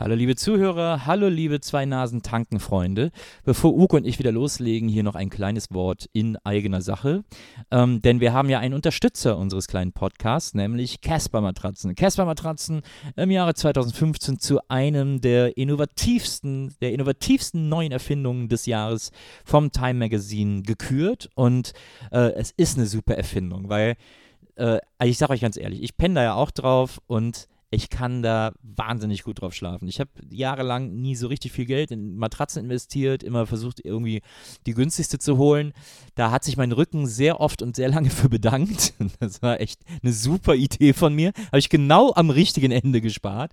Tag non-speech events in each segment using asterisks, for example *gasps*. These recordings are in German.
Hallo liebe Zuhörer, hallo liebe zwei Nasen tanken Freunde. Bevor Uke und ich wieder loslegen, hier noch ein kleines Wort in eigener Sache. Ähm, denn wir haben ja einen Unterstützer unseres kleinen Podcasts, nämlich Casper Matratzen. Casper Matratzen im Jahre 2015 zu einem der innovativsten, der innovativsten neuen Erfindungen des Jahres vom Time Magazine gekürt. Und äh, es ist eine super Erfindung, weil äh, ich sage euch ganz ehrlich, ich penne da ja auch drauf und ich kann da wahnsinnig gut drauf schlafen. Ich habe jahrelang nie so richtig viel Geld in Matratzen investiert, immer versucht, irgendwie die günstigste zu holen. Da hat sich mein Rücken sehr oft und sehr lange *laughs* für bedankt. Das war echt eine super Idee von mir. Habe ich genau am richtigen Ende gespart.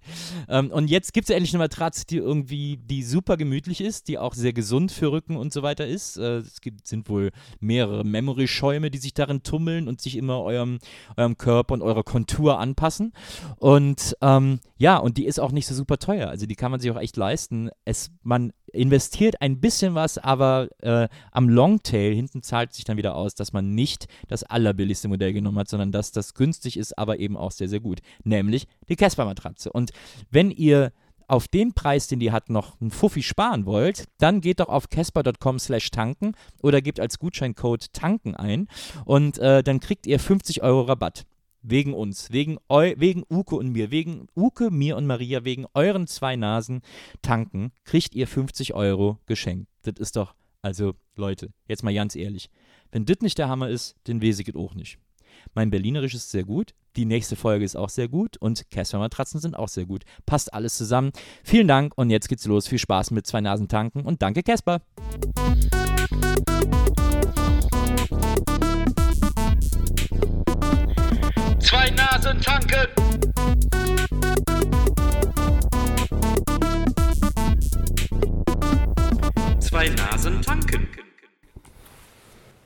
Ähm, und jetzt gibt es ja endlich eine Matratze, die irgendwie, die super gemütlich ist, die auch sehr gesund für Rücken und so weiter ist. Äh, es gibt, sind wohl mehrere Memory-Schäume, die sich darin tummeln und sich immer eurem, eurem Körper und eurer Kontur anpassen. Und ähm, ja, und die ist auch nicht so super teuer. Also die kann man sich auch echt leisten. Es, man investiert ein bisschen was, aber äh, am Longtail hinten zahlt sich dann wieder aus, dass man nicht das allerbilligste Modell genommen hat, sondern dass das günstig ist, aber eben auch sehr, sehr gut. Nämlich die Casper-Matratze. Und wenn ihr auf den Preis, den die hat, noch einen Fuffi sparen wollt, dann geht doch auf casper.com slash tanken oder gebt als Gutscheincode tanken ein und äh, dann kriegt ihr 50 Euro Rabatt. Wegen uns, wegen, eu, wegen Uke und mir, wegen Uke, mir und Maria, wegen euren zwei Nasen tanken, kriegt ihr 50 Euro geschenkt. Das ist doch, also Leute, jetzt mal ganz ehrlich. Wenn das nicht der Hammer ist, weiß ich es auch nicht. Mein Berlinerisch ist sehr gut, die nächste Folge ist auch sehr gut und Casper Matratzen sind auch sehr gut. Passt alles zusammen. Vielen Dank und jetzt geht's los. Viel Spaß mit zwei Nasen tanken und danke Casper. Tanken. Zwei Nasen tanken.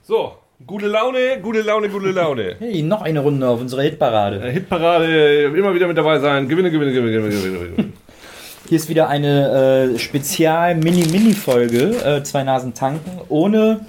So, gute Laune, gute Laune, gute Laune. *laughs* Hey, noch eine Runde auf unserer Hitparade. Äh, Hitparade, immer wieder mit dabei sein. Gewinne, gewinne, gewinne, gewinne, gewinne. gewinne. *laughs* Hier ist wieder eine äh, Spezial-Mini-Mini-Folge, äh, zwei Nasen tanken, ohne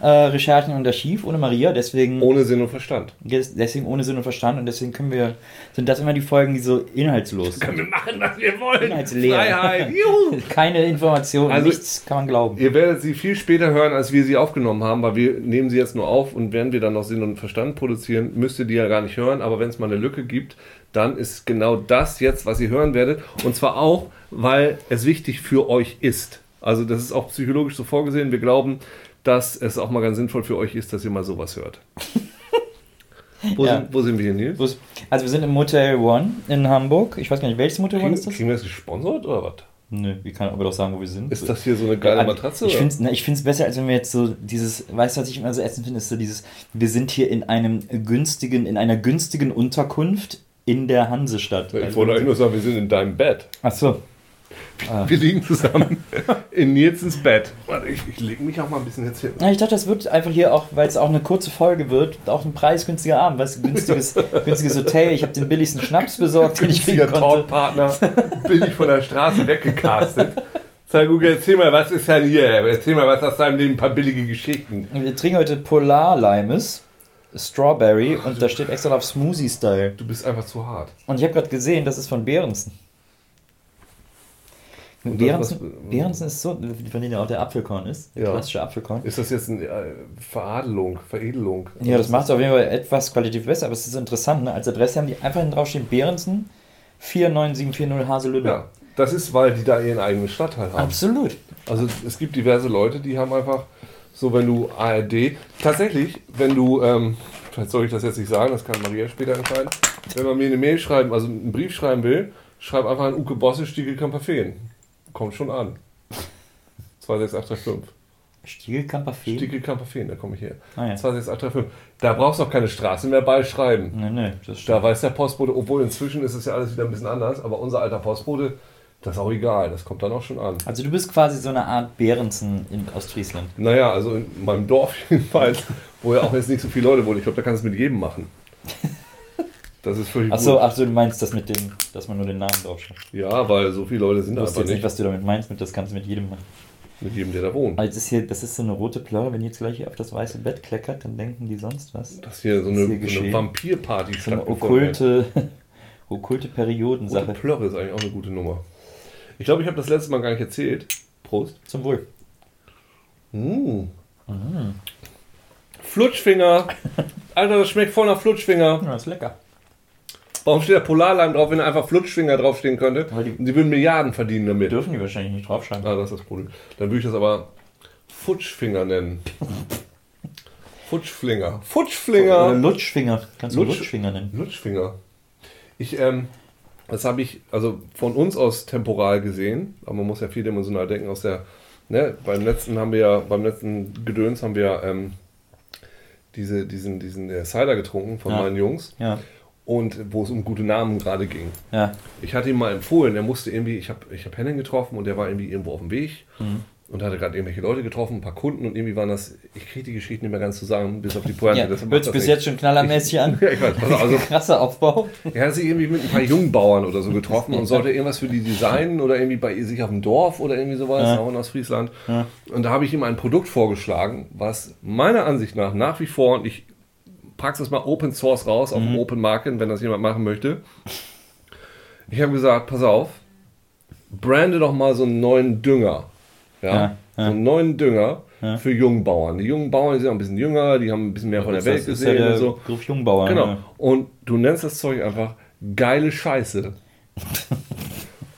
äh, Recherchen und Archiv, ohne Maria, deswegen Ohne Sinn und Verstand. deswegen ohne Sinn und Verstand und deswegen können wir, sind das immer die Folgen, die so inhaltslos Können wir machen, was wir wollen. Inhaltsleer. Freiheit, *laughs* juhu. Keine Informationen, Also- nichts kann man glauben. Ihr werdet sie viel später hören, als wir sie aufgenommen haben, weil wir nehmen sie jetzt nur auf und wenn wir dann noch Sinn und Verstand produzieren, müsst ihr die ja gar nicht hören. Aber wenn es mal eine Lücke gibt, dann ist genau das jetzt, was ihr hören werdet. Und zwar auch, weil es wichtig für euch ist. Also das ist auch psychologisch so vorgesehen. Wir glauben, dass es auch mal ganz sinnvoll für euch ist, dass ihr mal sowas hört. *laughs* Wo, Ja. sind, wo sind wir hier, Nils? Also wir sind im Motel One in Hamburg. Ich weiß gar nicht, welches Motel One ist das? kriegen wir das gesponsert oder was? Nö, wie kann aber doch sagen, wo wir sind. Ist das hier so eine geile Aber Matratze? Ich finde es ich besser, als wenn wir jetzt so dieses, weißt du, was ich immer so ätzend finde, ist so dieses, wir sind hier in einem günstigen, in einer günstigen Unterkunft in der Hansestadt. Ich wollte eigentlich nur sagen, wir sind in deinem Bett. Achso. Wir liegen zusammen in Nilsens Bett. Warte, ich, ich lege mich auch mal ein bisschen jetzt hin. Ja, ich dachte, das wird einfach hier auch, weil es auch eine kurze Folge wird, auch ein preisgünstiger Abend, weißt du, günstiges, *laughs* günstiges Hotel. Ich habe den billigsten Schnaps besorgt, den ich kriegen konnte. Talkpartner, *laughs* bin ich von der Straße weggecastet. Sag Google, erzähl mal, was ist denn hier? Erzähl mal, was aus deinem Leben, ein paar billige Geschichten. Wir trinken heute Polar-Limes, Strawberry und da steht extra auf Smoothie-Style. Du bist einfach zu hart. Und ich habe gerade gesehen, das ist von Behrensen. Behrensen, Behrensen ist so, von denen ja auch der Apfelkorn ist, der Ja. klassische Apfelkorn. Ist das jetzt eine äh, Veradelung, Veredelung? Ja, das macht es auf jeden Fall etwas qualitativ besser, aber es ist interessant, ne? als Adresse haben die einfach hinten draufstehen Behrensen 49740 Haselünne. Ja, das ist, weil die da ihren eigenen Stadtteil haben. Absolut. Also es gibt diverse Leute, die haben einfach so, wenn du ARD, tatsächlich, wenn du, ähm, vielleicht soll ich das jetzt nicht sagen, das kann Maria später entscheiden, wenn man mir eine Mail schreiben, also einen Brief schreiben will, schreib einfach an Uke Bosse, Stiegel Kamperfeen. Kommt schon an. 26835. Stiegelkamper Fee? Stiegel Kamperfeen, da komme ich her. Ah, ja. 26835. Da brauchst du auch keine Straße mehr beischreiben. Nee, nee, das Da weiß der Postbote, obwohl inzwischen ist es ja alles wieder ein bisschen anders, aber unser alter Postbote, das ist auch egal, das kommt dann auch schon an. Also du bist quasi so eine Art Behrensen in Ostfriesland. Naja, also in meinem Dorf *laughs* jedenfalls, wo ja auch jetzt nicht so viele Leute wohnen. Ich glaube, da kannst du es mit jedem machen. Das ist völlig Achso, ach so, du meinst das mit dem, dass man nur den Namen draufschreibt. Ja, weil so viele Leute sind Ich einfach jetzt nicht, nicht. was du damit meinst, mit das kannst du mit jedem machen. Mit jedem, der da wohnt. Das ist hier, das ist so eine rote Plörre, wenn ihr jetzt gleich hier auf das weiße Bett kleckert, dann denken die sonst was. Dass hier so ist eine, hier so eine? Vampirparty So eine okkulte, *laughs* okkulte Rote Periodensache. Plörre ist eigentlich auch eine gute Nummer. Ich glaube, ich habe das letzte Mal gar nicht erzählt. Prost. Zum Wohl. Mm. Flutschfinger. *laughs* Alter, das schmeckt voll nach Flutschfinger. Ja, ist lecker. Warum steht da Polarleim drauf, wenn da einfach Flutschfinger draufstehen könnte? Weil die- die würden Milliarden verdienen damit. Dürfen die wahrscheinlich nicht draufschreiben. Ah, das ist das Problem. Dann würde ich das aber Futschfinger nennen. Futschflinger. Oder Futschflinger. Lutschfinger. Kannst du Lutsch- Lutschfinger nennen. Lutschfinger. Ich, ähm, das habe ich, also von uns aus temporal gesehen, aber man muss ja vierdimensional denken aus der, ne, beim letzten haben wir ja, beim letzten Gedöns haben wir ja, ähm, diese, diesen, diesen äh, Cider getrunken von Ja. meinen Jungs Ja. Und wo es um gute Namen gerade ging. Ja. Ich hatte ihm mal empfohlen, er musste irgendwie, ich habe ich hab Henning getroffen und der war irgendwie irgendwo auf dem Weg Mhm. und hatte gerade irgendwelche Leute getroffen, ein paar Kunden und irgendwie waren das, ich kriege die Geschichten nicht mehr ganz zusammen, bis auf die Pointe. ja. deshalb Hört das bis nichts. jetzt schon knallermäßig an. *laughs* Ja, ich weiß, *laughs* also, also Krasser Aufbau. er hat sich irgendwie mit ein paar Jungbauern oder so getroffen und *laughs* sollte irgendwas für die designen oder irgendwie bei sich auf dem Dorf oder irgendwie sowas, Ja. auch in Ostfriesland. Ja. Und da habe ich ihm ein Produkt vorgeschlagen, was meiner Ansicht nach nach wie vor, und ich packe es mal Open Source raus auf Mhm. Open Market, wenn das jemand machen möchte. Ich habe gesagt, pass auf, brande doch mal so einen neuen Dünger. Ja, Ja, ja. so einen neuen Dünger Ja. für Jungbauern. Die jungen Bauern die sind auch ein bisschen jünger, die haben ein bisschen mehr von der Welt das ist ja gesehen der und so. Begriff Jungbauer. Genau. Und du nennst das Zeug einfach geile Scheiße.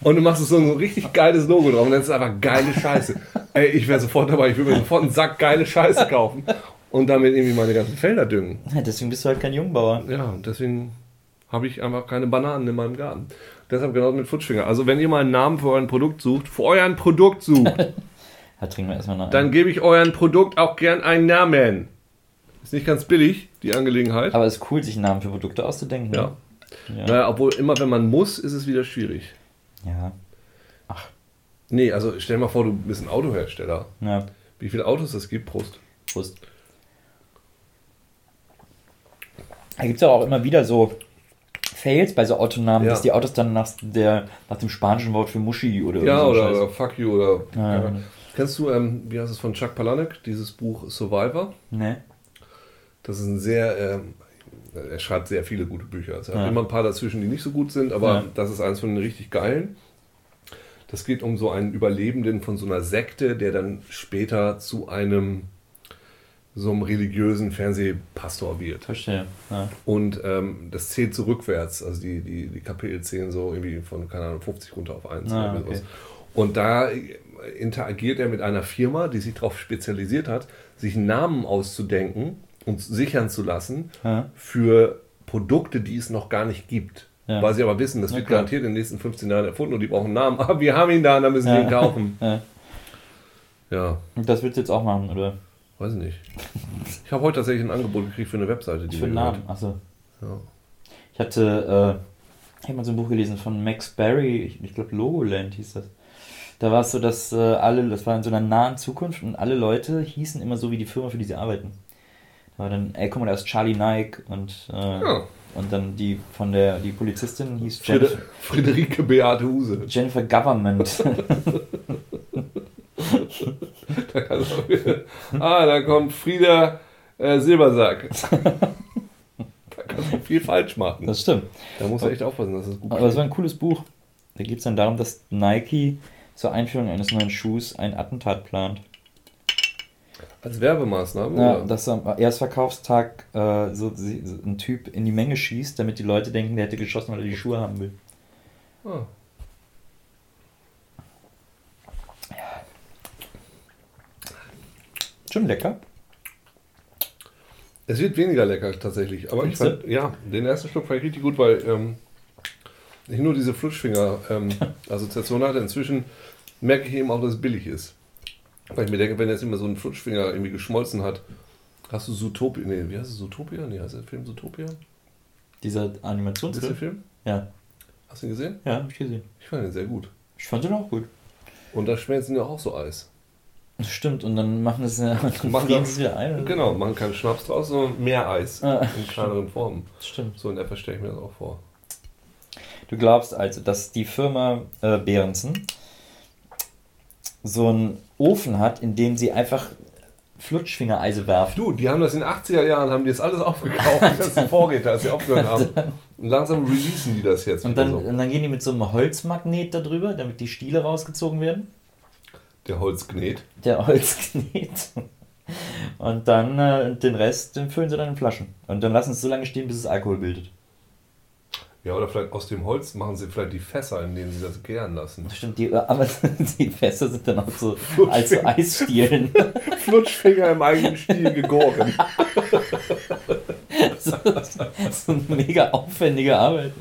Und du machst es so ein richtig geiles Logo drauf und nennst es einfach geile Scheiße. *laughs* Ey, ich wäre sofort dabei, ich würde mir sofort einen Sack geile Scheiße kaufen und damit irgendwie meine ganzen Felder düngen. Deswegen bist du halt kein Jungbauer. Ja, deswegen habe ich einfach keine Bananen in meinem Garten. Deshalb genau mit Futschfinger. Also wenn ihr mal einen Namen für euer Produkt sucht, für euer Produkt sucht, *laughs* Da trinken wir erstmal nach. dann gebe ich euren Produkt auch gern einen Namen. Ist nicht ganz billig, die Angelegenheit. Aber es ist cool, sich einen Namen für Produkte auszudenken. Ja. Ne? Ja. Naja, obwohl immer wenn man muss, ist es wieder schwierig. Ja. Nee, also stell dir mal vor, du bist ein Autohersteller. ja. Wie viele Autos es gibt, Prost. Prost. Da gibt es ja auch immer wieder so Fails bei so Autonamen, Ja. dass die Autos dann nach, der, nach dem spanischen Wort für Muschi oder Ja, so oder, oder Fuck You oder. Ja, Ja. genau. Kennst du, ähm, wie heißt es von Chuck Palahniuk, dieses Buch Survivor? Ne? Das ist ein sehr. Ähm, er schreibt sehr viele gute Bücher. Es hat immer ein paar dazwischen, die nicht so gut sind, aber das ist eins von den richtig geilen. Das geht um so einen Überlebenden von so einer Sekte, der dann später zu einem so einem religiösen Fernsehpastor wird. Verstehe. Ja. Und ähm, das zählt so rückwärts. Also die, die, die Kapitel zählen so irgendwie von, keine Ahnung, 50 runter auf 1. Ah, oder okay. sowas. Und da äh, interagiert er mit einer Firma, die sich darauf spezialisiert hat, sich Namen auszudenken und sichern zu lassen Ja. für Produkte, die es noch gar nicht gibt. Ja. Weil sie aber wissen, das wird klar. garantiert in den nächsten 15 Jahren erfunden und die brauchen einen Namen. Aber *laughs* wir haben ihn da und dann müssen wir Ja. ihn kaufen. Ja. Ja, Und das willst du jetzt auch machen, oder? Weiß nicht. Ich habe heute tatsächlich ein Angebot gekriegt für eine Webseite, die Für einen Namen. Achso. Ja. Ich hatte, äh, ich habe mal so ein Buch gelesen von Max Barry, ich, ich glaube Logoland hieß das. Da war es so, dass äh, alle, das war in so einer nahen Zukunft und alle Leute hießen immer so wie die Firma, für die sie arbeiten. Da war dann, ey, guck mal, da ist Charlie Nike und, äh, Ja. und dann die von der, die Polizistin hieß Friede, Jennifer, Friederike Beate Huse. Jennifer Government. *laughs* *laughs* *laughs* Ah, da kommt Frieda äh, Silbersack. *laughs* da kannst du viel falsch machen. Das stimmt. Da musst du echt aufpassen, dass es gut Aber es war ein cooles Buch. Da geht es dann darum, dass Nike zur Einführung eines neuen Schuhs ein Attentat plant. Als Werbemaßnahme? Ja, oder? dass am Erstverkaufstag äh, so, so ein Typ in die Menge schießt, damit die Leute denken, der hätte geschossen, weil er die Schuhe haben will. Ah. Schon lecker. Es wird weniger lecker tatsächlich. Aber ich Findest fand, ja, den ersten Schluck fand ich richtig gut, weil ähm, ich nur diese Flutschfinger-Assoziation *laughs* hatte. Inzwischen merke ich eben auch, dass es billig ist. Weil ich mir denke, wenn jetzt immer so ein Flutschfinger irgendwie geschmolzen hat, hast du Zootopia, nee, wie heißt es, Zootopia? Nee, heißt der Film Zootopia? Dieser Ist der Animationsfilm? Film? Ja. Hast du ihn gesehen? Ja, hab ich gesehen. Ich fand ihn sehr gut. Ich fand den auch gut. Und da schmelzen ja auch so Eis. Das stimmt, und dann machen es ja, *laughs* Machen sie es wieder ein. Genau, machen keinen Schnaps draus, sondern mehr Eis. Ah, in kleineren Formen. Stimmt. So in etwa stelle ich mir das auch vor. Du glaubst also, dass die Firma äh, Behrensen so einen Ofen hat, in dem sie einfach Flutschfingereise werfen. Du, die haben das in den 80er Jahren, haben die das alles aufgekauft, die ganzen Vorräte, als sie aufgehört haben. Und langsam releasen die das jetzt. Und dann, so. und dann gehen die mit so einem Holzmagnet da drüber, damit die Stiele rausgezogen werden. Der Holzknet. Der Holzknet. Und dann äh, den Rest den füllen sie dann in Flaschen. Und dann lassen sie es so lange stehen, bis es Alkohol bildet. Ja, oder vielleicht aus dem Holz machen sie vielleicht die Fässer, in denen sie das gären lassen. Stimmt, die, aber *laughs* die Fässer sind dann auch so als so Eisstielen. *laughs* Flutschfinger im eigenen Stil gegoren. *laughs* so, so eine mega aufwendige Arbeit.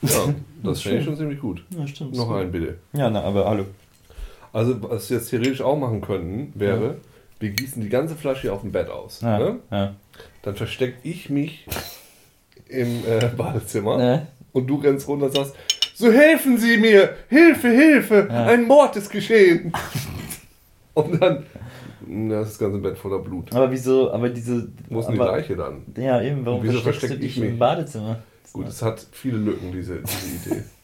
Ja, das finde ich schon ziemlich gut. Ja, stimmt. Noch einen bitte. Ja, na, aber hallo. Also, was wir jetzt theoretisch auch machen könnten, wäre, wir gießen die ganze Flasche hier auf dem Bett aus. Ja, Ne? ja. Dann verstecke ich mich im äh, *laughs* Badezimmer und du rennst runter und sagst, so helfen Sie mir! Hilfe, Hilfe! Ja. Ein Mord ist geschehen! *laughs* und dann, das ist das ganze Bett voller Blut. Aber wieso, aber diese. Wo ist denn die aber, Leiche dann? Ja, eben, warum wieso versteckst du versteck ich dich im? Badezimmer? Gut, es hat viele Lücken, diese, diese Idee. *laughs*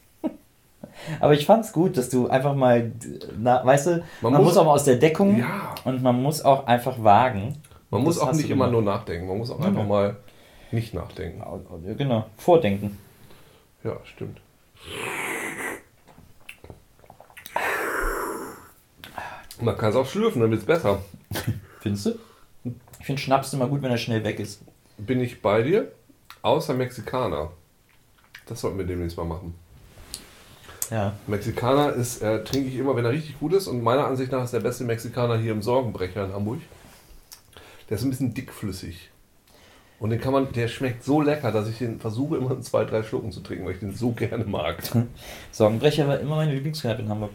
Aber ich fand's gut, dass du einfach mal, na, weißt du, man, Man muss, muss- auch mal aus der Deckung Ja. und man muss auch einfach wagen. Man muss auch nicht immer nur nachdenken, man muss auch einfach ja. mal nicht nachdenken. Genau, vordenken. Ja, stimmt. Man kann es auch schlürfen, dann wird es besser. *laughs* Findest du? Ich finde Schnaps immer gut, wenn er schnell weg ist. Bin ich bei dir? Außer Mexikaner. Das sollten wir demnächst mal machen. Ja. Mexikaner ist, äh, trinke ich immer, wenn er richtig gut ist. Und meiner Ansicht nach ist der beste Mexikaner hier im Sorgenbrecher in Hamburg. Der ist ein bisschen dickflüssig. Und den kann man, der schmeckt so lecker, dass ich den versuche immer in zwei, drei Schlucken zu trinken, weil ich den so gerne mag. *laughs* Sorgenbrecher war immer meine Lieblingskneipe in Hamburg.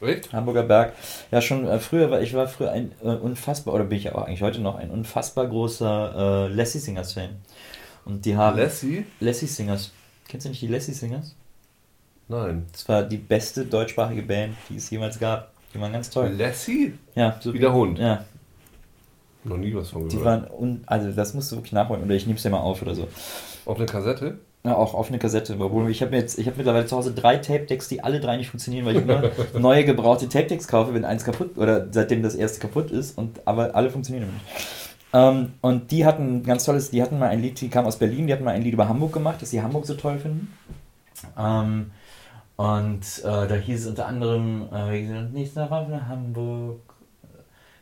Echt? Hamburger Berg. Ja, schon äh, früher war ich war früher ein äh, unfassbar, oder bin ich auch eigentlich heute noch ein unfassbar großer äh, Lassie Singers Fan. Und die haben. Lassie? Lassie Singers. Kennst du nicht die Lassie Singers? Nein. Das war die beste deutschsprachige Band, die es jemals gab. Die waren ganz toll. Lassie? Ja, so Wie der Hund. Ja, Noch nie was von die gehört. waren. Un also, das musst du wirklich nachholen. Oder ich nehme es dir mal auf oder so. Auf eine Kassette? Ja, auch auf eine Kassette. Obwohl ich habe jetzt, ich habe mittlerweile zu Hause drei Tape-Decks, die alle drei nicht funktionieren, weil ich immer *laughs* neue gebrauchte Tape-Decks kaufe, wenn eins kaputt oder seitdem das erste kaputt ist und aber alle funktionieren nicht. Ähm, und die hatten ein ganz tolles, die hatten mal ein Lied, die kam aus Berlin, die hatten mal ein Lied über Hamburg gemacht, dass sie Hamburg so toll finden. Ähm, und äh, da hieß es unter anderem, äh, wir sind Rauf nach Hamburg,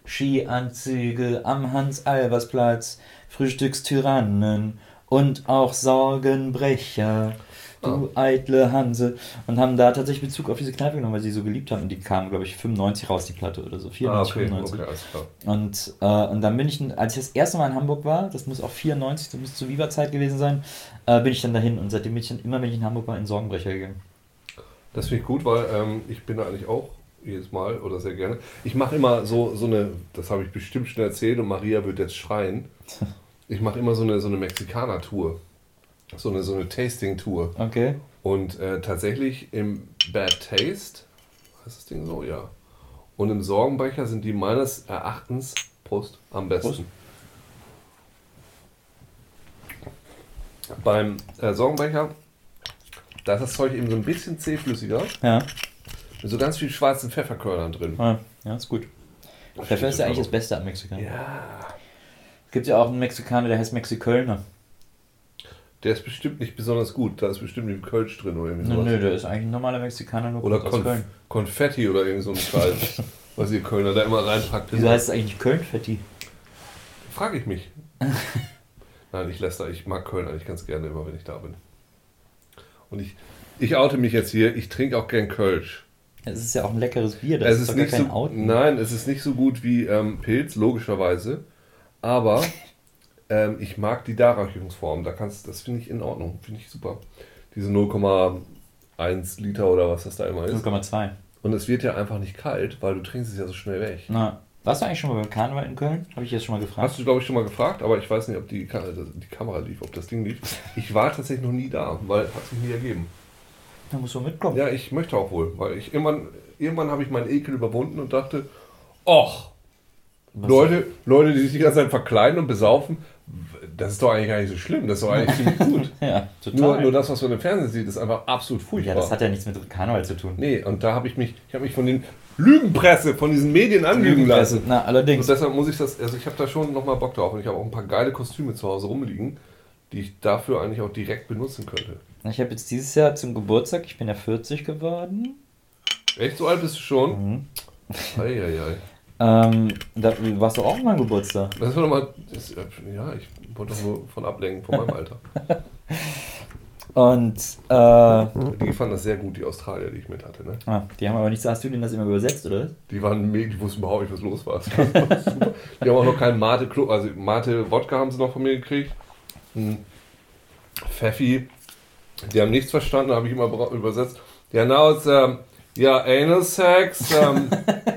Skianzüge am Hans-Albers-Platz, Frühstückstyrannen und auch Sorgenbrecher. Du eitle Hanse. Und haben da tatsächlich Bezug auf diese Kneipe genommen, weil sie sie so geliebt haben. Und die kam, glaube ich, 95 raus, die Platte oder so. 94, Ah, okay, 95. okay, alles klar. Und, äh, und dann bin ich, als ich das erste Mal in Hamburg war, das muss auch 94, das muss zur Viva-Zeit gewesen sein, äh, bin ich dann dahin. Und seitdem bin ich dann immer, wenn ich in Hamburg war, in Sorgenbrecher gegangen. Das finde ich gut, weil ähm, ich bin da eigentlich auch jedes Mal oder sehr gerne. Ich mache immer so, so eine, das habe ich bestimmt schon erzählt und Maria wird jetzt schreien. *laughs* Ich mache immer so eine, so eine Mexikaner-Tour. So eine, so eine Tasting-Tour. Okay. Und äh, tatsächlich im Bad Taste, heißt das Ding so? Ja. Und im Sorgenbrecher sind die meines Erachtens, Prost, am besten. Beim äh, Sorgenbrecher, da ist das Zeug eben so ein bisschen zähflüssiger, Ja. mit so ganz viel schwarzen Pfefferkörnern drin. Ah, Ja, ist gut. Pfeffer ist ja eigentlich das Beste am Mexikaner. Ja. Es gibt ja auch einen Mexikaner, der heißt Mexikölner. Der ist bestimmt nicht besonders gut. Da ist bestimmt ein Kölsch drin oder irgendwie Nö, sowas. nö, der ist eigentlich ein normaler Mexikaner, nur Oder Konf Köln. Konfetti oder irgend so ein Scheiß, *laughs* was ihr Kölner da immer reinpackt. Wieso heißt es eigentlich Köln-Fetti? Frage ich mich. *laughs* Nein, ich lässt da. Ich mag Köln eigentlich ganz gerne immer, wenn ich da bin. Und ich, ich oute mich jetzt hier. Ich trinke auch gern Kölsch. Es ist ja auch ein leckeres Bier, das es ist, ist nicht kein so, Outen. Nein, es ist nicht so gut wie ähm, Pilz, logischerweise. Aber *laughs* ähm, ich mag die Darreichungsform. Da kannst, das finde ich in Ordnung. Finde ich super. Diese 0,1 Liter oder was das da immer ist. 0,2. Und es wird ja einfach nicht kalt, weil du trinkst es ja so schnell weg. Na, warst du eigentlich schon mal beim Karneval in Köln? Habe ich jetzt schon mal gefragt. Hast du, glaube ich, schon mal gefragt, aber ich weiß nicht, ob die, Ka die Kamera lief, ob das Ding lief. Ich war tatsächlich noch nie da, weil hat sich nie ergeben. Da musst du mitkommen. Ja, ich möchte auch wohl, weil ich irgendwann, irgendwann habe ich meinen Ekel überwunden und dachte, och, Was- Leute, Leute, die sich die ganze Zeit verkleiden und besaufen, das ist doch eigentlich gar nicht so schlimm, das ist doch eigentlich *laughs* ziemlich gut. Ja, total. Nur, nur das, was man im Fernsehen sieht, ist einfach absolut ja, furchtbar. das hat ja nichts mit Karneval zu tun. nee, und da habe ich mich, ich habe mich von den Lügenpresse, von diesen Medien anlügen lassen. Na, Und allerdings. deshalb muss ich das, also ich habe da schon nochmal Bock drauf und ich habe auch ein paar geile Kostüme zu Hause rumliegen, die ich dafür eigentlich auch direkt benutzen könnte. Ich habe jetzt dieses Jahr zum Geburtstag, ich bin ja 40 geworden. Echt so alt bist du schon? Mhm. Eieiei. *laughs* Ähm, da warst du auch mal Geburtstag. Das war doch mal. Das, ja, ich wollte doch nur von ablenken, von meinem *laughs* Alter. Und äh, Die fanden das sehr gut, die Australier, die ich mit hatte. Ne? ah, die haben aber nicht hast du denen das immer übersetzt, oder? Die waren mega, die wussten überhaupt nicht, was los war. *laughs* Die haben auch noch keinen Mate, also Mate Wodka haben sie noch von mir gekriegt. Hm. Pfeffi, die haben nichts verstanden, habe ich immer übersetzt. Ja, now it's um, yeah, anal sex, um,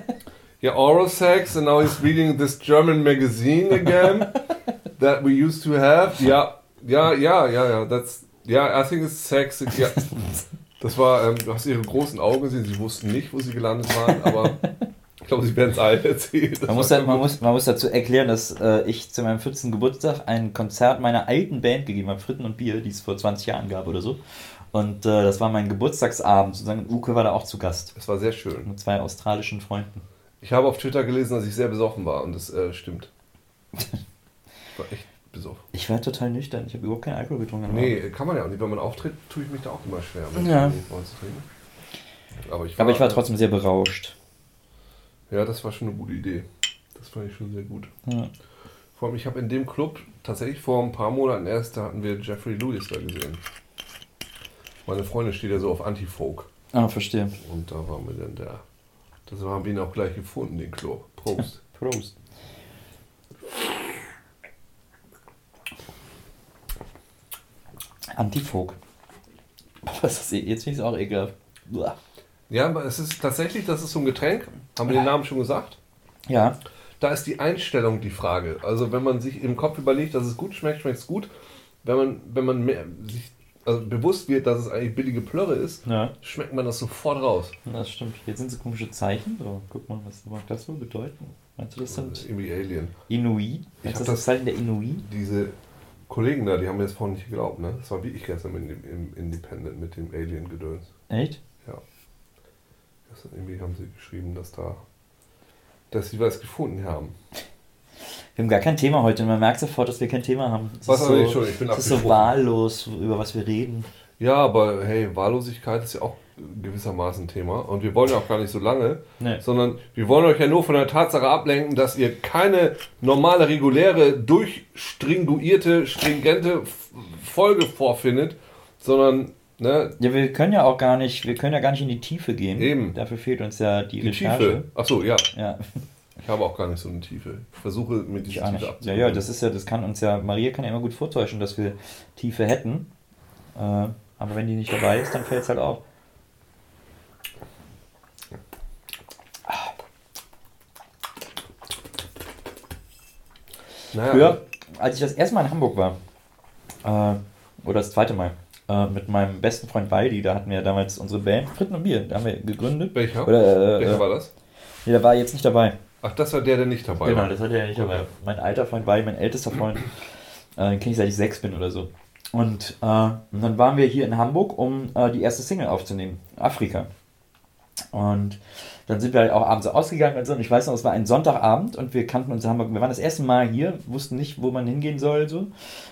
*laughs* yeah, oral sex, and now he's reading this German magazine again that we used to have. Ja, ja, ja, ja, ja, that's, yeah, I think it's sex. Ja. Das war, ähm, du hast ihre großen Augen gesehen, sie wussten nicht, wo sie gelandet waren, aber ich glaube, sie werden es allen erzählen. Das Man muss, da, man, muss, man muss dazu erklären, dass äh, ich zu meinem 14. Geburtstag ein Konzert meiner alten Band gegeben habe, Fritten und Bier, die es vor 20 Jahren gab oder so. Und äh, das war mein Geburtstagsabend. Sozusagen Uke war da auch zu Gast. Es war sehr schön. Mit zwei australischen Freunden. Ich habe auf Twitter gelesen, dass ich sehr besoffen war und das äh, stimmt. War echt besoffen. Ich war total nüchtern. Ich habe überhaupt keinen Alkohol getrunken. Nee, kann man ja auch nicht. Wenn man auftritt, tue ich mich da auch immer schwer. mit Ja. Alkohol zu trinken. Aber ich war, Aber ich war trotzdem sehr berauscht. Ja, das war schon eine gute Idee. Das fand ich schon sehr gut. Ja. Vor allem, ich habe in dem Club tatsächlich vor ein paar Monaten erst, da hatten wir Jeffrey Lewis da gesehen. Meine Freundin steht ja so auf Anti-Folk. Ah, verstehe. Und da waren wir dann da. Das haben wir ihn auch gleich gefunden, den Club. Prost. *laughs* Prost. Antifog. Was *laughs* ist? Jetzt finde ich es auch ekelhaft. Uah. ja, aber es ist tatsächlich, das ist so ein Getränk. Haben wir den Namen schon gesagt? Ja, Da ist die Einstellung die Frage. Also wenn man sich im Kopf überlegt, dass es gut schmeckt, schmeckt es gut. Wenn man, wenn man mehr, sich also bewusst wird, dass es eigentlich billige Plörre ist, ja, schmeckt man das sofort raus. das stimmt. Jetzt sind so komische Zeichen. So, guck mal, was mag das wohl bedeuten? Meinst du, das ist sind irgendwie Alien. Inuit? Ich das das das- Zeichen der Inuit? Diese Kollegen da, die haben mir das vorhin nicht geglaubt, ne? Das war wie ich gestern mit dem, im Independent mit dem Alien-Gedöns. Echt? Gestern irgendwie haben sie geschrieben, dass da, dass sie was gefunden haben. Wir haben gar kein Thema heute. Man merkt sofort, dass wir kein Thema haben. Es Was ist so, ich bin es ist so wahllos, über was wir reden. Ja, aber hey, Wahllosigkeit ist ja auch gewissermaßen ein Thema. Und wir wollen ja auch gar nicht so lange, Nee. sondern wir wollen euch ja nur von der Tatsache ablenken, dass ihr keine normale, reguläre, durchstringuierte, stringente Folge vorfindet, sondern ne, Ja, wir können ja auch gar nicht, wir können ja gar nicht in die Tiefe gehen. Eben. Dafür fehlt uns ja die, die Recherche. Tiefe. Achso, ja, Ja, ich habe auch gar nicht so eine Tiefe. Ich versuche mit dieser Tiefe nicht. Ja, ja, das ist ja, das kann uns ja, Maria kann ja immer gut vortäuschen, dass wir Tiefe hätten. Äh, aber wenn die nicht dabei ist, dann fällt es halt auf. naja, Früher, als ich das erste Mal in Hamburg war, äh, oder das zweite Mal, äh, mit meinem besten Freund Waldi, da hatten wir damals unsere Band Fritten und Bier, da haben wir gegründet. Welcher? Oder, äh, Welcher äh, war das? nee, der war jetzt nicht dabei. Ach, das war der, der nicht dabei Genau, war. das hat er ja nicht dabei. Mein alter Freund Waldi, mein ältester Freund, äh, den kenne ich seit ich sechs bin oder so. Und, äh, und dann waren wir hier in Hamburg, um äh, die erste Single aufzunehmen, Afrika. Und dann sind wir halt auch abends ausgegangen und so. Und ich weiß noch, es war ein Sonntagabend und wir kannten uns in Hamburg. Wir waren das erste Mal hier, wussten nicht, wo man hingehen soll. So.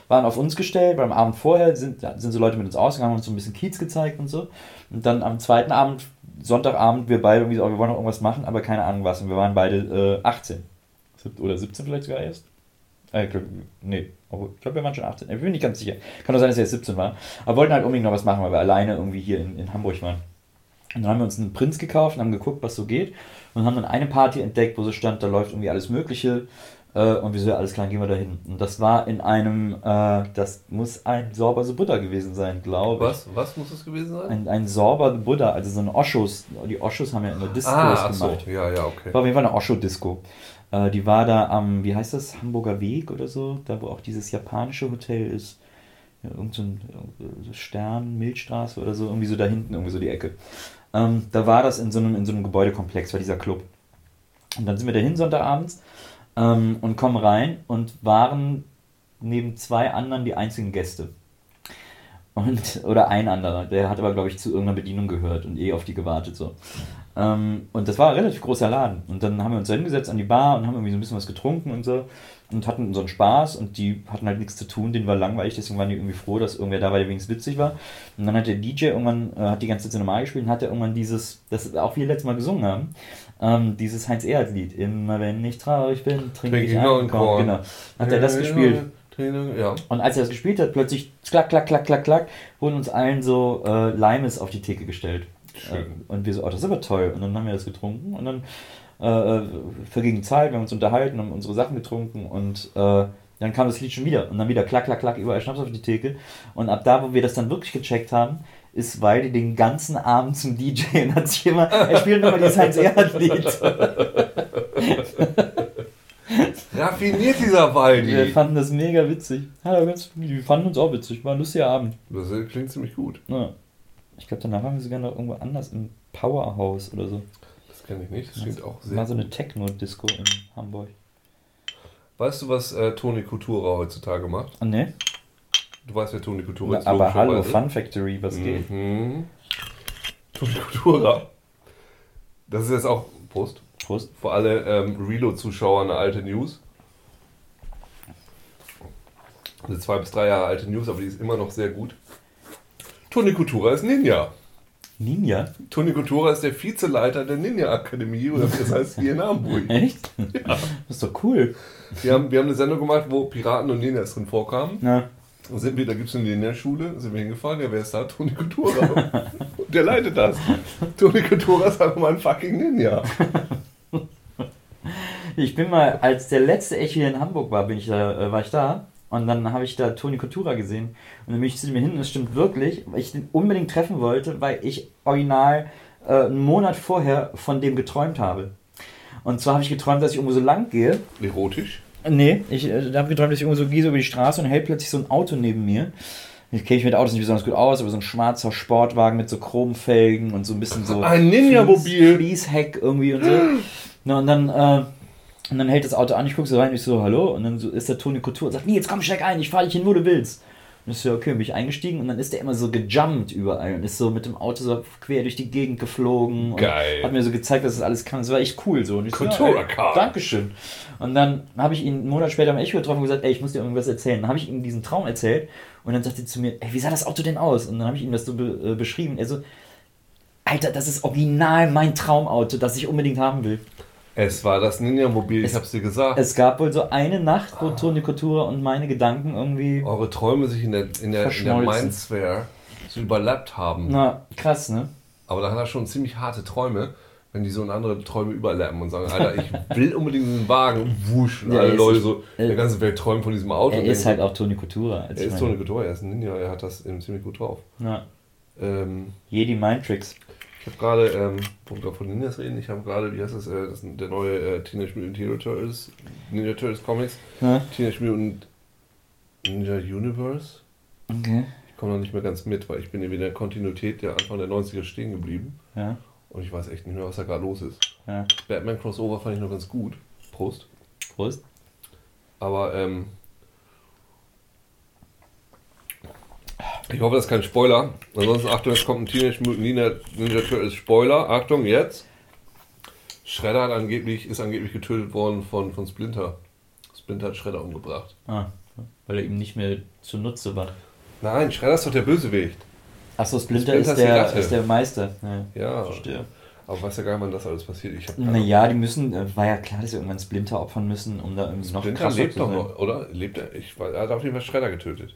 Waren auf uns gestellt. Beim Abend vorher sind, sind so Leute mit uns ausgegangen, haben uns so ein bisschen Kiez gezeigt und so. Und dann am zweiten Abend, Sonntagabend, wir beide irgendwie so, oh, wir wollen noch irgendwas machen, aber keine Ahnung was. Und wir waren beide äh, 18. Sieb- Oder 17 vielleicht sogar erst. Äh, nee, ich glaube, wir waren schon 18. Ich bin nicht ganz sicher. Kann doch sein, dass wir jetzt 17 waren. Aber wollten halt unbedingt noch was machen, weil wir alleine irgendwie hier in, in Hamburg waren. Und dann haben wir uns einen Prinz gekauft und haben geguckt, was so geht. Und haben dann eine Party entdeckt, wo so stand, da läuft irgendwie alles Mögliche. Äh, und wir so, ja, alles klar, gehen wir da hin. Und das war in einem, äh, das muss ein Sorber the Buddha gewesen sein, glaube ich. Was? Was muss es gewesen sein? Ein, ein Sorber the Buddha, also so ein Oshos. Die Oshos haben ja immer Discos ah, ach so. gemacht. Ja, ja, okay. War auf jeden Fall eine Osho-Disco. Äh, die war da am, wie heißt das, Hamburger Weg oder so, da wo auch dieses japanische Hotel ist. Ja, irgend so ein äh, Stern, Milchstraße oder so, irgendwie so da hinten, irgendwie so die Ecke. Ähm, da war das in so, einem, in so einem Gebäudekomplex, war dieser Club. Und dann sind wir dahin Sonntagabends ähm, und kommen rein und waren neben zwei anderen die einzigen Gäste. Und, oder ein anderer, der hat aber, glaube ich, zu irgendeiner Bedienung gehört und eh auf die gewartet. so. Ähm, und das war ein relativ großer Laden. Und dann haben wir uns da hingesetzt an die Bar und haben irgendwie so ein bisschen was getrunken und so. Und hatten so einen Spaß und die hatten halt nichts zu tun, denen war langweilig, deswegen waren die irgendwie froh, dass irgendwer da war, der wenigstens witzig war. Und dann hat der DJ irgendwann, äh, hat die ganze Zeit normal gespielt und hat er irgendwann dieses, das auch wir letztes Mal gesungen haben, ähm, dieses Heinz-Erhardt-Lied. Immer wenn ich traurig bin, trinke ich einen Korn. Genau. Hat er das gespielt. Ja. Und als er das gespielt hat, plötzlich klack, klack, klack, klack, klack, wurden uns allen so äh, Limes auf die Theke gestellt. Schön. Äh, und wir so, oh, das ist aber toll. Und dann haben wir das getrunken und dann äh, verging Zeit, wir haben uns unterhalten, haben unsere Sachen getrunken und äh, dann kam das Lied schon wieder und dann wieder klack, klack, klack, überall Schnaps auf die Theke. Und ab da, wo wir das dann wirklich gecheckt haben, ist Waldi den ganzen Abend zum DJ *laughs* und hat sich immer, er spielt nochmal dieses Heinz-Erhardt-Lied. *laughs* Raffiniert dieser Waldi. Wir fanden das mega witzig. Ja, wir fanden uns auch witzig, war ein lustiger Abend. Das klingt ziemlich gut. Ja. Ich glaube, danach waren wir sogar noch irgendwo anders im Powerhouse oder so. Das kenne ich nicht. Das klingt auch sehr. War so eine Techno-Disco in Hamburg. Weißt du, was äh, Toni Kultura heutzutage macht? Ah, ne? Du weißt, wer Toni Kultura ist. Aber hallo. Fun Factory, was geht? Mhm. Toni Kultura. Das ist jetzt auch, Prost, Prost. für alle ähm, Reload-Zuschauer eine alte News. Eine zwei bis drei Jahre alte News, aber die ist immer noch sehr gut. Toni Kultura ist Ninja. Ninja? Toni Kultura ist der Vizeleiter der Ninja-Akademie, oder wie das heißt, hier in Hamburg. *laughs* Echt? Das ist doch cool. Wir haben, wir haben eine Sendung gemacht, wo Piraten und Ninjas drin vorkamen. Na, Da sind wir, da gibt es eine Ninja-Schule, sind wir hingefahren, ja, wer ist da? Toni Kultura. *laughs* Und der leitet das. Toni Kultura ist einfach mal ein fucking Ninja. ich bin mal, als der letzte echt hier in Hamburg war, bin ich da, äh, war ich da. Und dann habe ich da Toni Coutura gesehen. Und dann bin ich zu ihm hin, und das stimmt wirklich, weil ich den unbedingt treffen wollte, weil ich original äh, einen Monat vorher von dem geträumt habe. Und zwar habe ich geträumt, dass ich irgendwo so lang gehe. Erotisch. Nee, ich äh, habe geträumt, dass ich irgendwo so gehe so über die Straße und hält plötzlich so ein Auto neben mir. Ich kenne mich mit Autos nicht besonders gut aus, aber so ein schwarzer Sportwagen mit so Chromfelgen und so ein bisschen so. Ein Ninja-Mobil. Fließ- Fließheck irgendwie und so. *gasps* Na, und dann, äh, und dann hält das Auto an, ich gucke so rein, ich so, hallo? Und dann so ist der Toni Couture und sagt, nee, jetzt komm, steig ein, ich fahre dich hin, wo du willst. Und ich so, okay, bin ich eingestiegen und dann ist der immer so gejumpt überall und ist so mit dem Auto so quer durch die Gegend geflogen. Geil. Hat mir so gezeigt, dass das alles kann. Das war echt cool so. Und ich so, ja, ey. Dankeschön. Und dann habe ich ihn einen Monat später am Echo getroffen und gesagt, ey, ich muss dir irgendwas erzählen. Dann habe ich ihm diesen Traum erzählt und dann sagte er zu mir, ey, wie sah das Auto denn aus? Und dann habe ich ihm das so be äh, beschrieben. Er so, Alter, das ist original mein Traumauto, das ich unbedingt haben will. Es war das Ninja-Mobil, ich hab's dir gesagt. Es gab wohl so eine Nacht, wo Toni Couture und meine Gedanken irgendwie. Eure Träume sich in der, in der, in der. Mindsphere so überlappt haben. Na, krass, ne? Aber da hat er schon ziemlich harte Träume, wenn die so in andere Träume überlappen und sagen, Alter, ich *laughs* will unbedingt einen Wagen, wusch. Und Ja, alle Leute so, er- der ganze Welt träumt von diesem Auto. Er ist denken, halt auch Toni Couture. er ist. Toni Couture, er ist ein Ninja, er hat das eben ziemlich gut drauf. Ja. Ähm, Jedi Mind Tricks. Ich habe gerade, ähm, wo wir von Ninjas reden, ich habe gerade, wie heißt das, äh, das der neue äh, Teenage Mutant Hero Turtles, Ninja Turtles Comics, Ja. Teenage Mutant Ninja Universe. Okay. Ich komme noch nicht mehr ganz mit, weil ich bin eben in der Kontinuität der Anfang der 90er stehen geblieben. Ja. Und ich weiß echt nicht mehr, was da gerade los ist. Ja. Batman Crossover fand ich noch ganz gut. Prost. Prost. Aber ähm, ich hoffe, das ist kein Spoiler. Ansonsten, Achtung, jetzt kommt ein Teenage Mutant Ninja, Ninja Turtles Spoiler. Achtung, jetzt. Shredder hat angeblich, ist angeblich getötet worden von, von Splinter. Splinter hat Shredder umgebracht. Ah, weil er ihm nicht mehr zunutze war. Nein, Shredder ist doch der Bösewicht. Achso, Splinter, Splinter ist, der, ist der Meister. Ja. Ja, Verstehe. aber weiß ja gar nicht, wann das alles passiert. Ich Naja, die müssen, äh, war ja klar, dass sie irgendwann Splinter opfern müssen, um da irgendwie noch Splinter krasser lebt zu doch sein. noch, oder? Lebt er? Ich er hat auf jeden Fall Shredder getötet.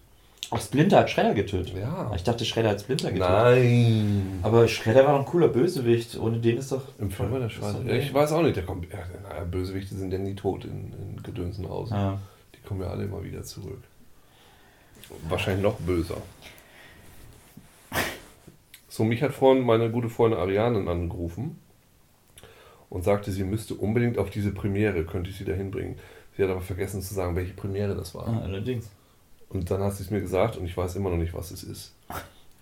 Ach, Splinter hat Shredder getötet. Ja. Ich dachte, Shredder hat Splinter getötet. Nein. Aber Shredder war doch ein cooler Bösewicht. Ohne den ist doch. Im Film war der doch- Ja, ich weiß auch nicht, der kommt. Ja, naja, Bösewichte sind ja nie tot in, in Gedönsenhausen. Ja. Die kommen ja alle immer wieder zurück. Wahrscheinlich noch böser. So, mich hat vorhin meine gute Freundin Ariane angerufen und sagte, sie müsste unbedingt auf diese Premiere, könnte ich sie da hinbringen. Sie hat aber vergessen zu sagen, welche Premiere das war. Ah, allerdings. Und dann hat sie es mir gesagt und ich weiß immer noch nicht, was es ist.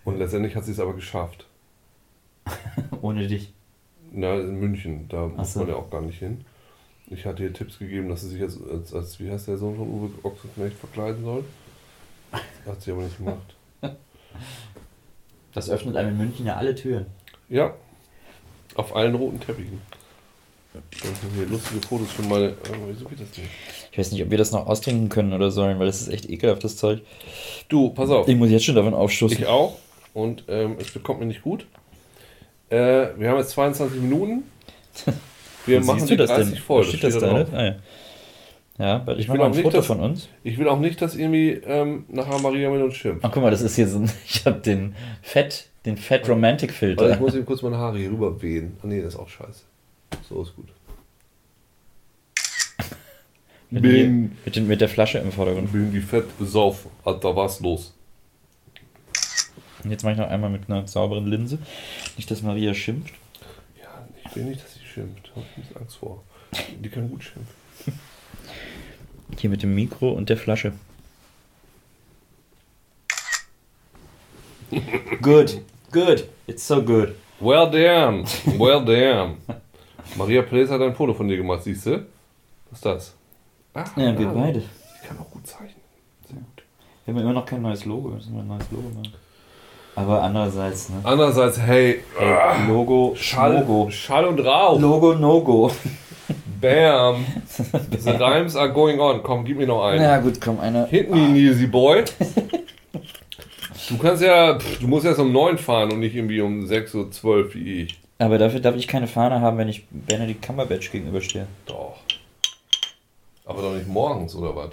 Und letztendlich hat sie es aber geschafft. *laughs* Ohne dich. Na, in München, da Ach muss so. man ja auch gar nicht hin. Ich hatte ihr Tipps gegeben, dass sie sich als, als, als wie heißt der Sohn von Uwe Ochsenknecht verkleiden soll. Hat sie aber nicht gemacht. Das öffnet einem in München ja alle Türen. Ja. Auf allen roten Teppichen. Ich habe hier lustige Fotos von meine. äh, Wieso geht das nicht? Ich weiß nicht, ob wir das noch austrinken können oder sollen, weil das ist echt ekelhaft, das Zeug. Du, pass auf. Ich muss jetzt schon davon aufstoßen. Ich auch. Und ähm, es bekommt mir nicht gut. Äh, wir haben jetzt 22 Minuten. *laughs* Wir machen siehst die du das 30 denn? voll. Steht das da da? drauf. Ah, ja. Ja, weil ich, Ich mache will mal auch ein nicht, Foto dass- von uns. Ich will auch nicht, dass irgendwie ähm, nachher Maria mit uns schimpft. Ach, guck mal, das ist hier so ein. *laughs* Ich habe den Fett, den Fett Romantic Warte, ich Filter. muss ihm kurz meine Haare hier rüber wehen. Ah nee, das ist auch scheiße. So ist gut. *laughs* Mit, Bin, mit, den, mit der Flasche im Vordergrund. bin wie fett besauf. Alter, was los? Und jetzt mache ich noch einmal mit einer sauberen Linse. Nicht, dass Maria schimpft. Ja, ich will nicht, dass sie schimpft. Hab ich ein bisschen Angst vor. Die kann gut schimpfen. *laughs* Hier mit dem Mikro und der Flasche. *laughs* good, good. It's so good. Well damn, well damn. Maria Place hat ein Foto von dir gemacht, siehst du? Was ist das? Ach, Ja, wir ja, beide. Ich kann auch gut zeichnen. Sehr gut. Wir haben immer noch kein neues Logo. Wir müssen mal ein neues Logo machen. Aber andererseits, ne? Andererseits, hey, Ey, Logo, Schall, Logo. Schall und Rauch. Logo, No-Go. Bam. *laughs* The rhymes are going on. Komm, gib mir noch einen. Ja gut, komm, eine. Hit me, Nilsy Boy. *laughs* Du kannst ja, pff, du musst erst um 9 fahren und nicht irgendwie um 6.12 Uhr wie ich. Aber dafür darf ich keine Fahne haben, wenn ich Benedict Cumberbatch gegenüberstehe. Doch. Aber doch nicht morgens, oder was?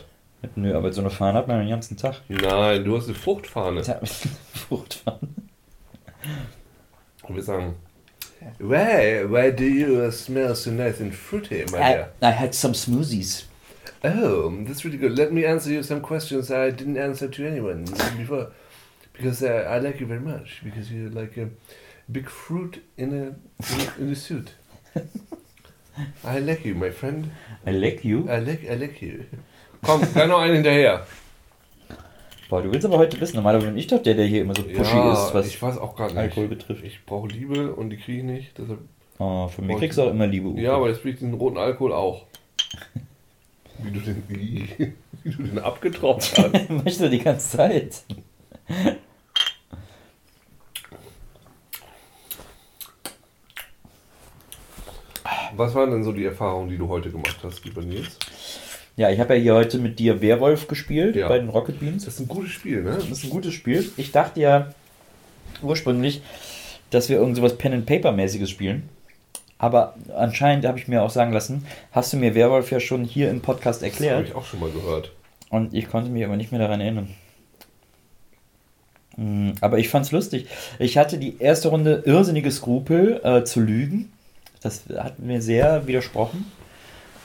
Nö, aber so eine Fahne hat man den ganzen Tag. Nein, du hast eine Fruchtfahne. Ja, *laughs* Fruchtfahne. Und wir sagen, why, why do you smell so nice and fruity, my I, dear? I had some smoothies. Oh, that's really good. Let me answer you some questions I didn't answer to anyone before. Because uh, I like you very much. Because you're like a big fruit in a, in a, suit. I like you, my friend. I like you. I like, I like you. Komm, gleich noch einen hinterher. Boah, du willst aber heute wissen. Normalerweise bin ich doch der, der hier immer so pushy ist, was ich weiß auch gar nicht. Alkohol betrifft. Ich brauche Liebe und die kriege ich nicht. Deshalb, Oh, von mir kriegst du auch immer Liebe. Uwe. ja, aber jetzt will ich den roten Alkohol auch. Wie du den, wie, *laughs* wie du den abgetropft hast. *laughs* Möchtest du die ganze Zeit? Was waren denn so die Erfahrungen, die du heute gemacht hast, lieber Nils? Ja, ich habe ja hier heute mit dir Werwolf gespielt Ja. bei den Rocket Beans. Das ist ein gutes Spiel, ne? Das ist ein gutes Spiel. Ich dachte ja ursprünglich, dass wir irgend sowas Pen-and-Paper-mäßiges spielen. Aber anscheinend habe ich mir auch sagen lassen, hast du mir Werwolf ja schon hier im Podcast Das habe erklärt. ich auch schon mal gehört. Und ich konnte mich aber nicht mehr daran erinnern. Mm, Aber ich fand's lustig. Ich hatte die erste Runde irrsinnige Skrupel äh, zu lügen. Das hat mir sehr widersprochen.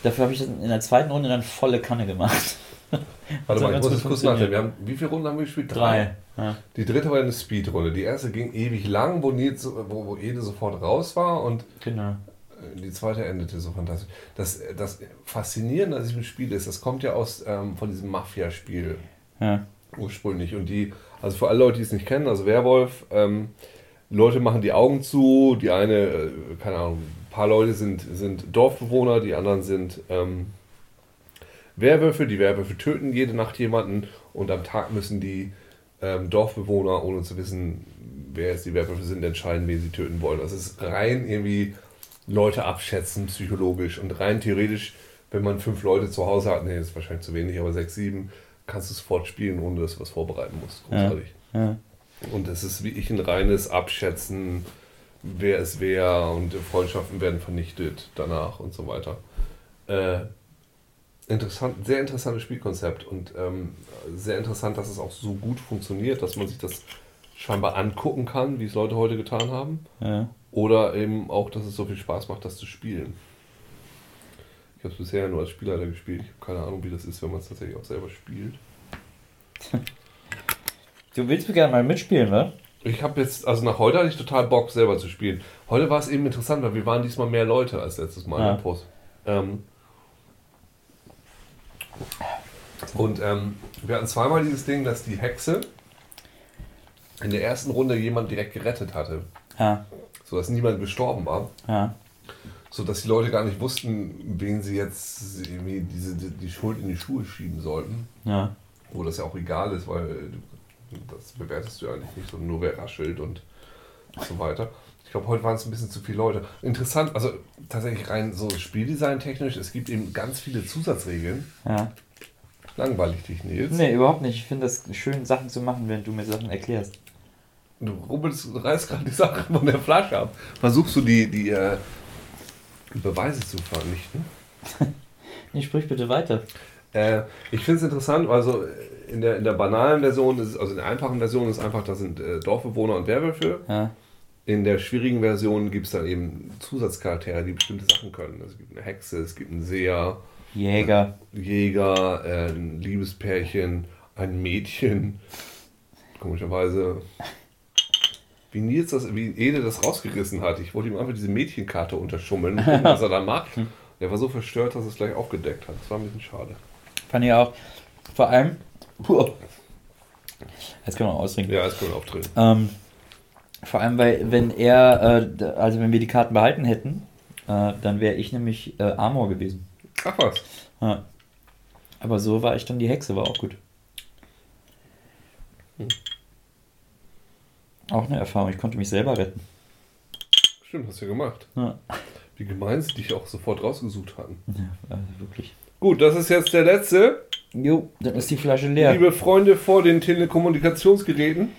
Dafür habe ich das in der zweiten Runde dann volle Kanne gemacht. *laughs* Warte mal, ich muss es kurz nachdenken. Wir haben, wie viele Runden haben wir gespielt? Ja. Die dritte war eine Speedrunde. Die erste ging ewig lang, wo, Nils, wo, wo Ede sofort raus war und Genau. äh, die zweite endete so fantastisch. Das, das Faszinierende an diesem Spiel ist, das kommt ja aus ähm, von diesem Mafia-Spiel Ja. ursprünglich. Und die, also für alle Leute, die es nicht kennen, also Werwolf, ähm, Leute machen die Augen zu, die eine, äh, keine Ahnung, ein paar Leute sind, sind Dorfbewohner, die anderen sind ähm, Werwölfe, die Werwölfe töten jede Nacht jemanden und am Tag müssen die ähm, Dorfbewohner, ohne zu wissen, wer jetzt die Werwölfe sind, entscheiden, wen sie töten wollen. Das ist rein irgendwie Leute abschätzen, psychologisch und rein theoretisch, wenn man fünf Leute zu Hause hat, nee, ist wahrscheinlich zu wenig, aber sechs, sieben, kannst du sofort spielen, ohne dass du was vorbereiten musst. Großartig. Ja. Und es ist wie ich ein reines Abschätzen, wer ist wer und Freundschaften werden vernichtet danach und so weiter. Äh, interessant, sehr interessantes Spielkonzept und ähm, sehr interessant, dass es auch so gut funktioniert, dass man sich das scheinbar angucken kann, wie es Leute heute getan haben. Ja. Oder eben auch, dass es so viel Spaß macht, das zu spielen. Ich habe es bisher nur als Spielleiter gespielt. Ich habe keine Ahnung, wie das ist, wenn man es tatsächlich auch selber spielt. *laughs* Du willst mir gerne mal mitspielen, ne? Ich habe jetzt, also nach heute hatte ich total Bock, selber zu spielen. Heute war es eben interessant, weil wir waren diesmal mehr Leute als letztes Mal Ja. im Post. Ähm, und ähm, wir hatten zweimal dieses Ding, dass die Hexe in der ersten Runde jemand direkt gerettet hatte, Ja. sodass niemand gestorben war. Ja. sodass die Leute gar nicht wussten, wen sie jetzt irgendwie diese, die, die Schuld in die Schuhe schieben sollten. Ja. Wo das ja auch egal ist, weil Das bewertest du ja eigentlich nicht so, nur wer raschelt und so weiter. Ich glaube, heute waren es ein bisschen zu viele Leute. Interessant, also tatsächlich rein so Spieldesign-technisch, es gibt eben ganz viele Zusatzregeln. Ja. Langweilig dich, Nils. Nee, überhaupt nicht. Ich finde das schön, Sachen zu machen, wenn du mir Sachen erklärst. Du rubbelst, du reißt gerade die Sachen von der Flasche ab. Versuchst du die, die äh, Beweise zu vernichten? *laughs* Nee, sprich bitte weiter. Äh, ich finde es interessant, also in der, in der banalen Version, ist also in der einfachen Version ist einfach, da sind äh, Dorfbewohner und Werwölfe. Ja. In der schwierigen Version gibt es dann eben Zusatzcharaktere, die bestimmte Sachen können. Es gibt eine Hexe, es gibt einen Seher, Jäger. Jäger, äh, ein Liebespärchen, ein Mädchen. Komischerweise. Wie Nils das, wie Ede das rausgerissen hat. Ich wollte ihm einfach diese Mädchenkarte unterschummeln gucken, *laughs* was er da macht. Der war so verstört, dass er es gleich aufgedeckt hat. Das war ein bisschen schade. Fand ich auch. Vor allem. Puh. Jetzt können wir noch ausdrücken. Ja, es können wir auftreten. Ähm, vor allem, weil, wenn er, äh, also wenn wir die Karten behalten hätten, äh, dann wäre ich nämlich äh, Amor gewesen. Ach was. Ja. Aber so war ich dann die Hexe, war auch gut. Auch eine Erfahrung, ich konnte mich selber retten. Stimmt, hast du ja gemacht. Ja, Wie gemein sie dich auch sofort rausgesucht hatten. ja also wirklich. Gut, das ist jetzt der letzte. Jo, dann ist die Flasche leer. Liebe Freunde vor den Telekommunikationsgeräten,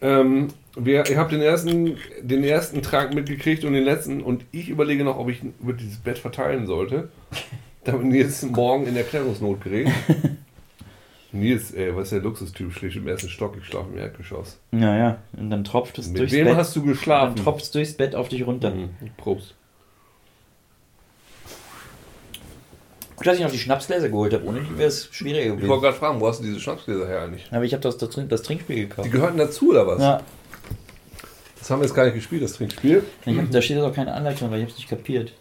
ähm, wir, ihr habt den ersten, den ersten Trank mitgekriegt und den letzten und ich überlege noch, ob ich über dieses Bett verteilen sollte, *laughs* damit Nils morgen in Erklärungsnot gerät. *laughs* Nils, ey, was ist der Luxustyp? Schläft im ersten Stock, ich schlafe im Erdgeschoss. Naja, und dann tropft es Mit durchs wem Bett. hast du dann geschlafen? tropft es durchs Bett auf dich runter. Mhm, Prost. Gut, dass ich noch die Schnapsgläser geholt habe. Ohne die wäre es schwieriger Ich wollte gewesen. gerade fragen, wo hast du diese Schnapsgläser her eigentlich? Aber ich habe das, das, das Trinkspiel Die gekauft. gehörten dazu oder was? Ja, Das haben wir jetzt gar nicht gespielt, das Trinkspiel. hab, da steht doch keine Anleitung, weil ich habe es nicht kapiert.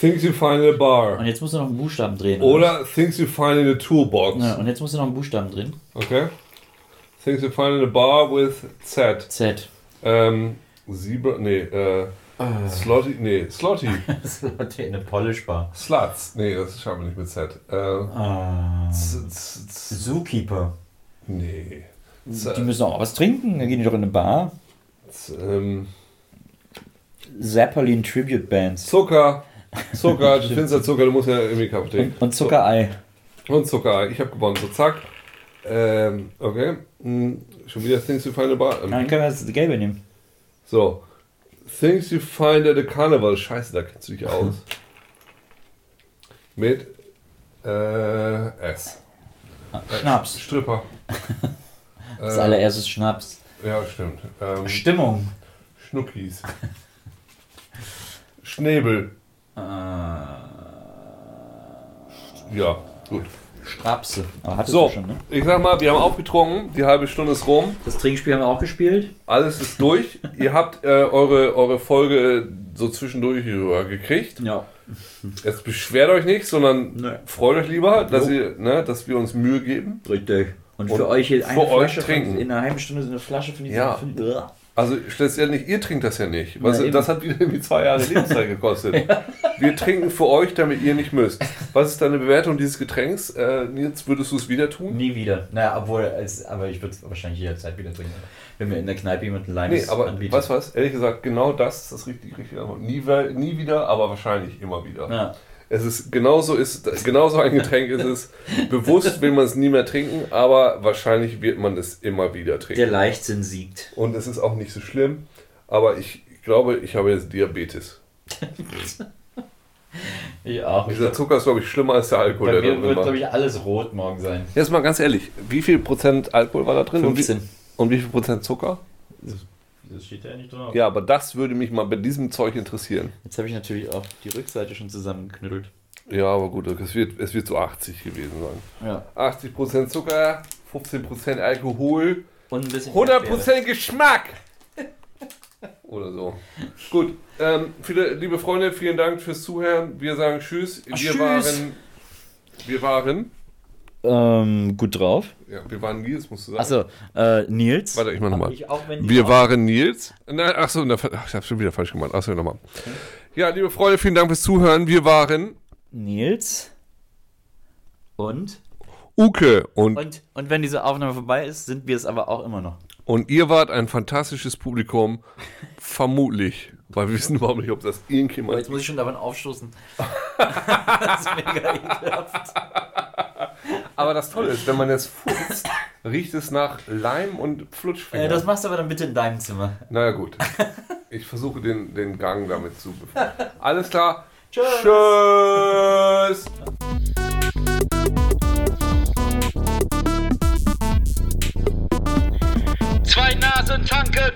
Things you find in a bar. Und jetzt musst du noch einen Buchstaben drehen. Oder Things you find in a toolbox. Ja, und jetzt musst du noch einen Buchstaben drehen. Okay. Things you find in a bar with Z. Z. Ähm, Zebra, nee, äh, Slotty, nee, Slotty. *laughs* Das ist eine Polish Bar. Sluts, nee, das schaffen wir nicht mit Z. Äh, Ah. z, z, z, Zookeeper. nee. Die müssen auch was trinken, dann gehen die doch in eine Bar. Z, ähm, Zeppelin Tribute Bands. Zucker. Zucker, *laughs* du findest ja Zucker, du musst ja irgendwie Kaffee trinken. Und, und Zuckerei. Und Zucker, ich habe gewonnen, so zack. Ähm, okay. Hm, schon wieder Things you find in a bar. Ähm, Dann können wir das Gelbe nehmen. So. Things you find at a carnival. Scheiße, da kennst du dich aus. *laughs* Mit äh, S. Schnaps. Stripper. *laughs* Das Äh, allererstes Schnaps. Ja, stimmt. Ähm, Stimmung. Schnuckis. Schnäbel. Ja, gut. Strapse. Aber hattest So, du schon, ne? ich sag mal, wir haben aufgetrunken, die halbe Stunde ist rum, Das Trinkspiel haben wir auch gespielt. alles ist durch. *laughs* Ihr habt äh, eure, eure Folge so zwischendurch gekriegt. Ja. Jetzt beschwert euch nicht, sondern Nee. freut euch lieber, dass, Jo. ihr, ne, dass wir uns Mühe geben. Richtig. Und, Und für euch hier für eine euch Flasche trinken. Von, in einer halben Stunde so eine Flasche von diesem. Ja. Von, Uah. Also letztendlich, ihr trinkt das ja nicht. Was, Ja, eben. das hat wieder irgendwie zwei Jahre Lebenszeit *laughs* gekostet. Wir trinken für euch, damit ihr nicht müsst. Was ist deine Bewertung dieses Getränks? Äh, Nils, würdest du es wieder tun? Nie wieder. Naja, obwohl, es, aber ich würde es wahrscheinlich jederzeit wieder trinken. Wenn mir in der Kneipe jemand ein Nee, Limes aber anbietet. was was? Ehrlich gesagt, genau das ist das richtig, richtige Antwort. Nie, nie wieder, aber wahrscheinlich immer wieder. Ja. Es ist genauso ist genauso ein Getränk ist es. *laughs* Bewusst will man es nie mehr trinken, aber wahrscheinlich wird man es immer wieder Der trinken. Leichtsinn siegt. Und es ist auch nicht so schlimm, aber ich glaube, ich habe jetzt Diabetes. *laughs* Ich auch. Dieser Zucker ist, glaube ich, schlimmer als der Alkohol, Bei der mir wird, glaube ich, alles rot morgen sein. Jetzt mal ganz ehrlich, wie viel Prozent Alkohol war da drin? Und wie, 15. und wie viel Prozent Zucker? Das steht ja nicht drauf. Ja, aber das würde mich mal bei diesem Zeug interessieren. Jetzt habe ich natürlich auch die Rückseite schon zusammengeknüttelt. Ja, aber gut, es wird, es wird so 80 gewesen sein. Ja. 80% Zucker, 15% Alkohol, Und ein bisschen 100% Geschmack! *laughs* Oder so. Gut, ähm, viele, liebe Freunde, vielen Dank fürs Zuhören. Wir sagen Tschüss. Wir Tschüss. waren. Wir waren. Ähm, gut drauf. Ja, wir waren Nils, musst du sagen. Achso, äh, Nils. Warte, ich mach nochmal. Ich auch, wenn die Wir auch- waren Nils. Nein, achso, ach, ich hab's schon wieder falsch gemacht. Achso, nochmal. Ja, liebe Freunde, vielen Dank fürs Zuhören. Wir waren. Nils. Und? Uke und, Und, und wenn diese Aufnahme vorbei ist, sind wir es aber auch immer noch. und ihr wart ein fantastisches Publikum. Vermutlich. Weil wir wissen überhaupt nicht, ob das irgendjemand. Jetzt muss ich schon davon aufstoßen. *laughs* das ist mega ekelhaft. Aber das Tolle ist, wenn man jetzt furzt, riecht es nach Leim und Flutschfinger. Äh, das machst du aber dann bitte in deinem Zimmer. naja, gut. Ich versuche den, den Gang damit zu befreien. Alles klar. Tschüss. Tschüss. Zwei Nasen tanken.